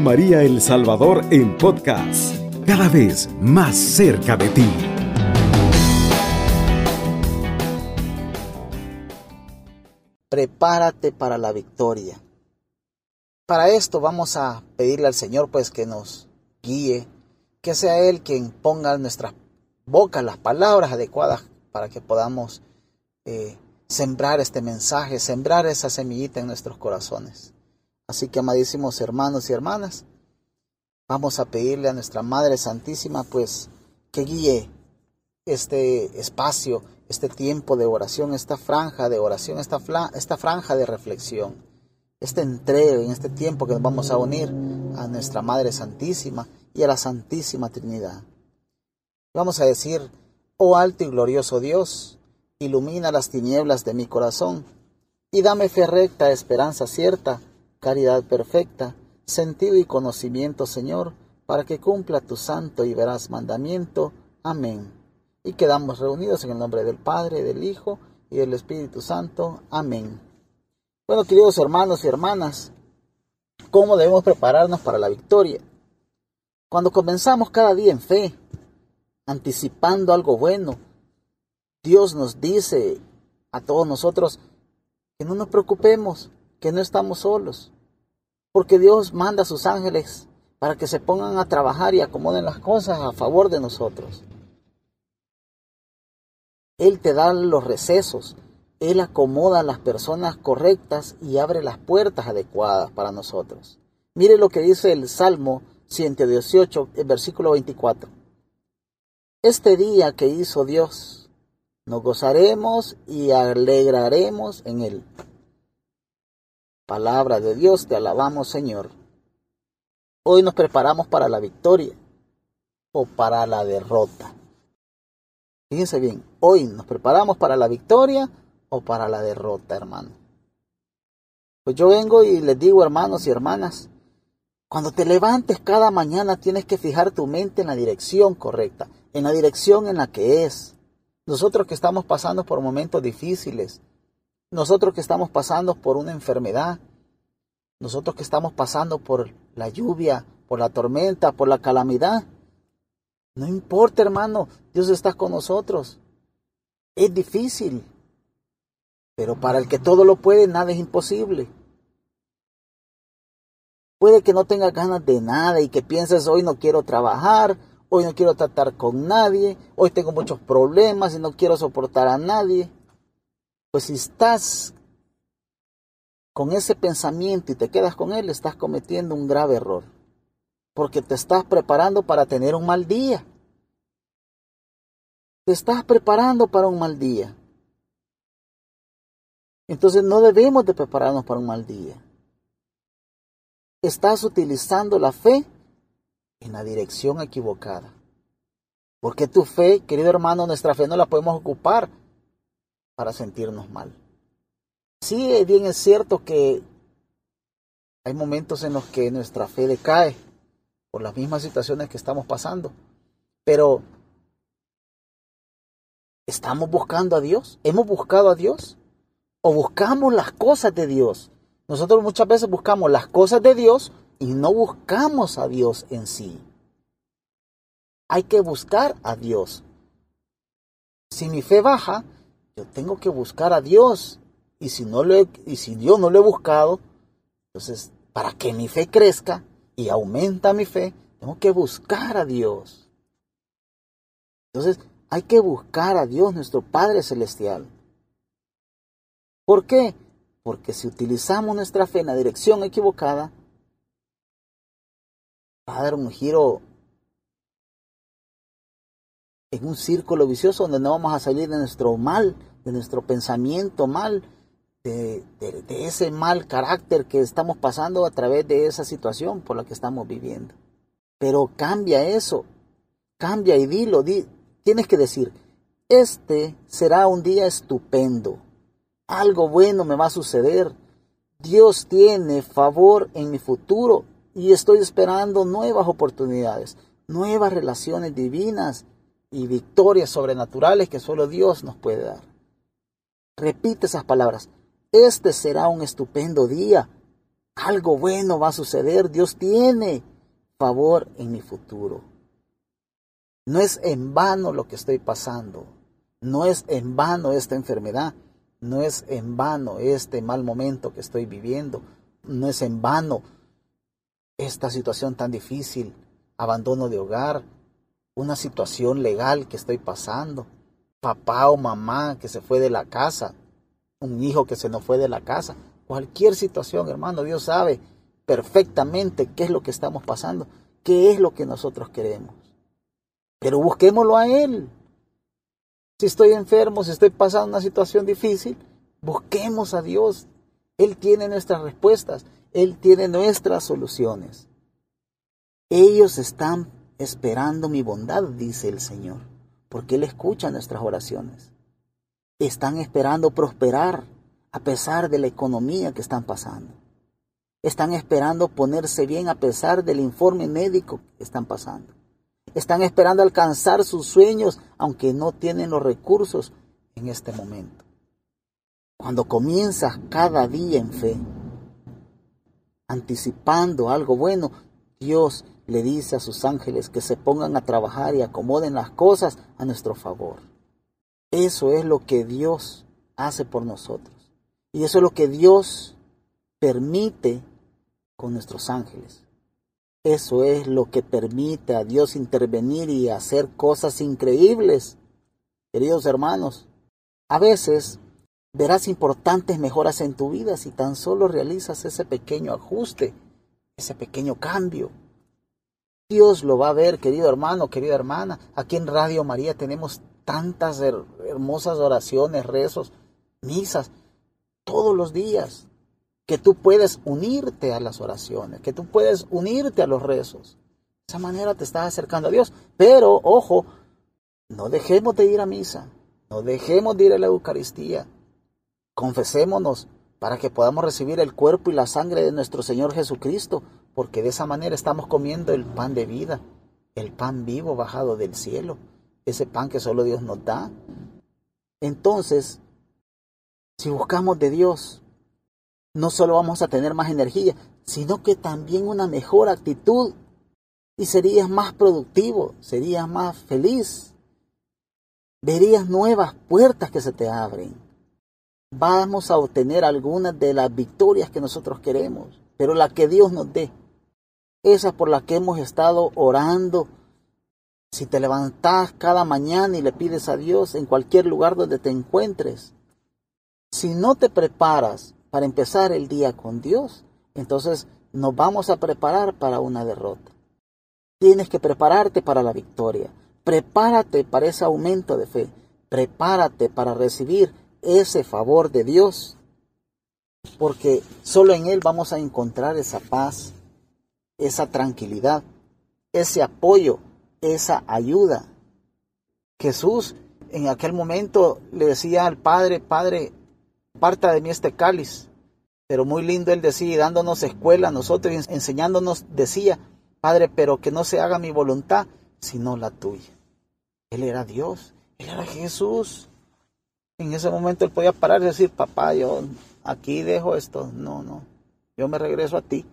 María El Salvador en podcast, cada vez más cerca de ti. Prepárate para la victoria. Para esto vamos a pedirle al Señor pues que nos guíe, que sea Él quien ponga en nuestras bocas las palabras adecuadas para que podamos eh, sembrar este mensaje, sembrar esa semillita en nuestros corazones. Así que, amadísimos hermanos y hermanas, vamos a pedirle a nuestra Madre Santísima, pues, que guíe este espacio, este tiempo de oración, esta franja de oración, esta, esta franja de reflexión, este entrega en este tiempo que nos vamos a unir a nuestra Madre Santísima y a la Santísima Trinidad. Vamos a decir, oh alto y glorioso Dios, ilumina las tinieblas de mi corazón, y dame fe recta, esperanza cierta, caridad perfecta, sentido y conocimiento, Señor, para que cumpla tu santo y veraz mandamiento. Amén. Y quedamos reunidos en el nombre del Padre, del Hijo y del Espíritu Santo. Amén. Bueno, queridos hermanos y hermanas, ¿cómo debemos prepararnos para la victoria? Cuando comenzamos cada día en fe, anticipando algo bueno, Dios nos dice a todos nosotros que no nos preocupemos, que no estamos solos, porque Dios manda a sus ángeles para que se pongan a trabajar y acomoden las cosas a favor de nosotros. Él te da los recesos, Él acomoda a las personas correctas y abre las puertas adecuadas para nosotros. Mire lo que dice el Salmo 118, el versículo 24. Este día que hizo Dios, nos gozaremos y alegraremos en él. Palabra de Dios, te alabamos Señor. Hoy nos preparamos para la victoria o para la derrota. Fíjense bien, hoy nos preparamos para la victoria o para la derrota, hermano. Pues yo vengo y les digo, hermanos y hermanas, cuando te levantes cada mañana tienes que fijar tu mente en la dirección correcta, en la dirección en la que es. Nosotros que estamos pasando por momentos difíciles, nosotros que estamos pasando por una enfermedad, nosotros que estamos pasando por la lluvia, por la tormenta, por la calamidad. No importa, hermano, Dios está con nosotros. Es difícil, pero para el que todo lo puede, nada es imposible. Puede que no tengas ganas de nada y que pienses hoy no quiero trabajar, hoy no quiero tratar con nadie, hoy tengo muchos problemas y no quiero soportar a nadie. Pues si estás con ese pensamiento y te quedas con él, estás cometiendo un grave error, porque te estás preparando para tener un mal día. Te estás preparando para un mal día. Entonces no debemos de prepararnos para un mal día. Estás utilizando la fe en la dirección equivocada. Porque tu fe, querido hermano, nuestra fe no la podemos ocupar para sentirnos mal. Sí, bien es cierto que hay momentos en los que nuestra fe decae por las mismas situaciones que estamos pasando, pero ¿estamos buscando a Dios? ¿Hemos buscado a Dios? ¿O buscamos las cosas de Dios? Nosotros muchas veces buscamos las cosas de Dios y no buscamos a Dios en sí. Hay que buscar a Dios. Si mi fe baja, yo tengo que buscar a Dios. Y si, no lo y si yo no lo he buscado, entonces, para que mi fe crezca y aumenta mi fe, tengo que buscar a Dios. Entonces, hay que buscar a Dios, nuestro Padre Celestial. ¿Por qué? Porque si utilizamos nuestra fe en la dirección equivocada, va a dar un giro en un círculo vicioso donde no vamos a salir de nuestro mal, de nuestro pensamiento mal, de, ese mal carácter que estamos pasando a través de esa situación por la que estamos viviendo. Pero cambia eso, cambia y dilo, tienes que decir, este será un día estupendo, algo bueno me va a suceder, Dios tiene favor en mi futuro y estoy esperando nuevas oportunidades, nuevas relaciones divinas y victorias sobrenaturales que solo Dios nos puede dar. Repite esas palabras. Este será un estupendo día. Algo bueno va a suceder. Dios tiene favor en mi futuro. No es en vano lo que estoy pasando. No es en vano esta enfermedad. No es en vano este mal momento que estoy viviendo. No es en vano esta situación tan difícil. Abandono de hogar. Una situación legal que estoy pasando. Papá o mamá que se fue de la casa. Un hijo que se nos fue de la casa. Cualquier situación, hermano, Dios sabe perfectamente qué es lo que estamos pasando, qué es lo que nosotros queremos. Pero busquémoslo a Él. Si estoy enfermo, si estoy pasando una situación difícil, busquemos a Dios. Él tiene nuestras respuestas, Él tiene nuestras soluciones. Ellos están esperando mi bondad, dice el Señor, porque Él escucha nuestras oraciones. Están esperando prosperar a pesar de la economía que están pasando. Están esperando ponerse bien a pesar del informe médico que están pasando. Están esperando alcanzar sus sueños aunque no tienen los recursos en este momento. Cuando comienzas cada día en fe, anticipando algo bueno, Dios le dice a sus ángeles que se pongan a trabajar y acomoden las cosas a nuestro favor. Eso es lo que Dios hace por nosotros. Y eso es lo que Dios permite con nuestros ángeles. Eso es lo que permite a Dios intervenir y hacer cosas increíbles. Queridos hermanos, a veces verás importantes mejoras en tu vida si tan solo realizas ese pequeño ajuste, ese pequeño cambio. Dios lo va a ver, querido hermano, querida hermana. Aquí en Radio María tenemos tantas hermosas oraciones, rezos, misas, todos los días que tú puedes unirte a las oraciones, que tú puedes unirte a los rezos. De esa manera te estás acercando a Dios. Pero, ojo, no dejemos de ir a misa, no dejemos de ir a la Eucaristía. Confesémonos para que podamos recibir el cuerpo y la sangre de nuestro Señor Jesucristo, porque de esa manera estamos comiendo el pan de vida, el pan vivo bajado del cielo, ese pan que solo Dios nos da. Entonces, si buscamos de Dios, no solo vamos a tener más energía, sino que también una mejor actitud y serías más productivo, serías más feliz. Verías nuevas puertas que se te abren. Vamos a obtener algunas de las victorias que nosotros queremos, pero la que Dios nos dé, esa por la que hemos estado orando. Si te levantas cada mañana y le pides a Dios en cualquier lugar donde te encuentres, si no te preparas para empezar el día con Dios, entonces nos vamos a preparar para una derrota. Tienes que prepararte para la victoria. Prepárate para ese aumento de fe. Prepárate para recibir ese favor de Dios. Porque solo en Él vamos a encontrar esa paz, esa tranquilidad, ese apoyo, esa ayuda. Jesús en aquel momento le decía al Padre, Padre, parta de mí este cáliz. Pero muy lindo él decía, dándonos escuela a nosotros, enseñándonos, decía, Padre, pero que no se haga mi voluntad, sino la tuya. Él era Dios, él era Jesús. En ese momento él podía parar y decir, papá, yo aquí dejo esto. No, no, yo me regreso a ti.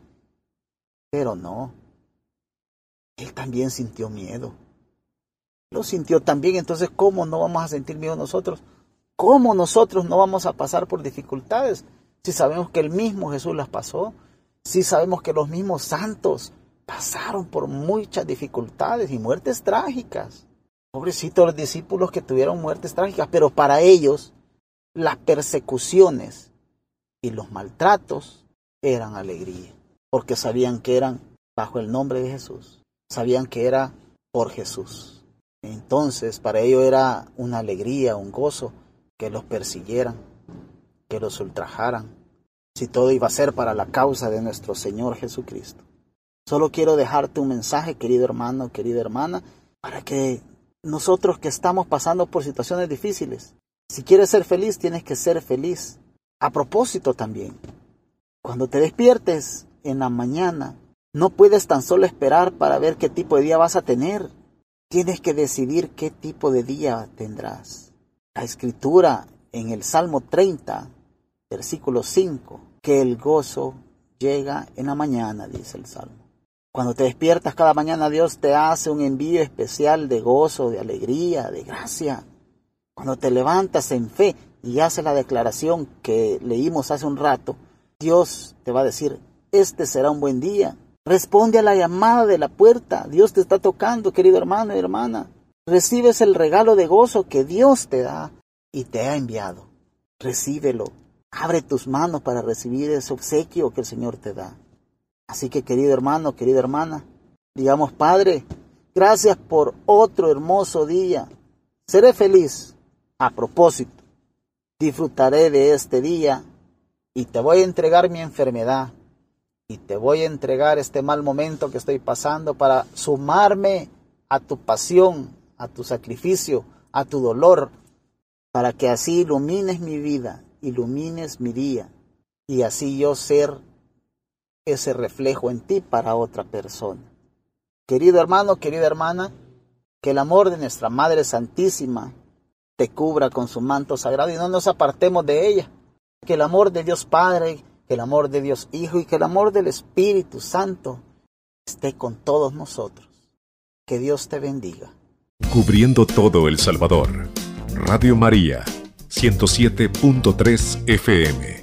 Pero no, él también sintió miedo. Lo sintió también, entonces, ¿cómo no vamos a sentir miedo nosotros? ¿Cómo nosotros no vamos a pasar por dificultades si sabemos que el mismo Jesús las pasó? Si sabemos que los mismos santos pasaron por muchas dificultades y muertes trágicas. Pobrecitos los discípulos que tuvieron muertes trágicas, pero para ellos las persecuciones y los maltratos eran alegría, porque sabían que eran bajo el nombre de Jesús, sabían que era por Jesús. Entonces para ellos era una alegría, un gozo, que los persiguieran, que los ultrajaran, si todo iba a ser para la causa de nuestro Señor Jesucristo. Solo quiero dejarte un mensaje, querido hermano, querida hermana, para que nosotros que estamos pasando por situaciones difíciles, si quieres ser feliz, tienes que ser feliz. A propósito también, cuando te despiertes en la mañana, no puedes tan solo esperar para ver qué tipo de día vas a tener. Tienes que decidir qué tipo de día tendrás la escritura en el Salmo 30, versículo 5, que el gozo llega en la mañana, dice el Salmo. Cuando te despiertas cada mañana, Dios te hace un envío especial de gozo, de alegría, de gracia. Cuando te levantas en fe y haces la declaración que leímos hace un rato, Dios te va a decir, este será un buen día. Responde a la llamada de la puerta. Dios te está tocando, querido hermano y hermana. Recibes el regalo de gozo que Dios te da y te ha enviado. Recíbelo. Abre tus manos para recibir ese obsequio que el Señor te da. Así que, querido hermano, querida hermana, digamos, Padre, gracias por otro hermoso día. Seré feliz. A propósito, disfrutaré de este día y te voy a entregar mi enfermedad y te voy a entregar este mal momento que estoy pasando para sumarme a tu pasión, a tu sacrificio, a tu dolor, para que así ilumines mi vida, ilumines mi día y así yo ser ese reflejo en ti para otra persona. Querido hermano, querida hermana, que el amor de nuestra Madre Santísima te cubra con su manto sagrado y no nos apartemos de ella. Que el amor de Dios Padre, el amor de Dios Hijo y que el amor del Espíritu Santo esté con todos nosotros. Que Dios te bendiga. Cubriendo todo El Salvador. Radio María, 107.3 FM.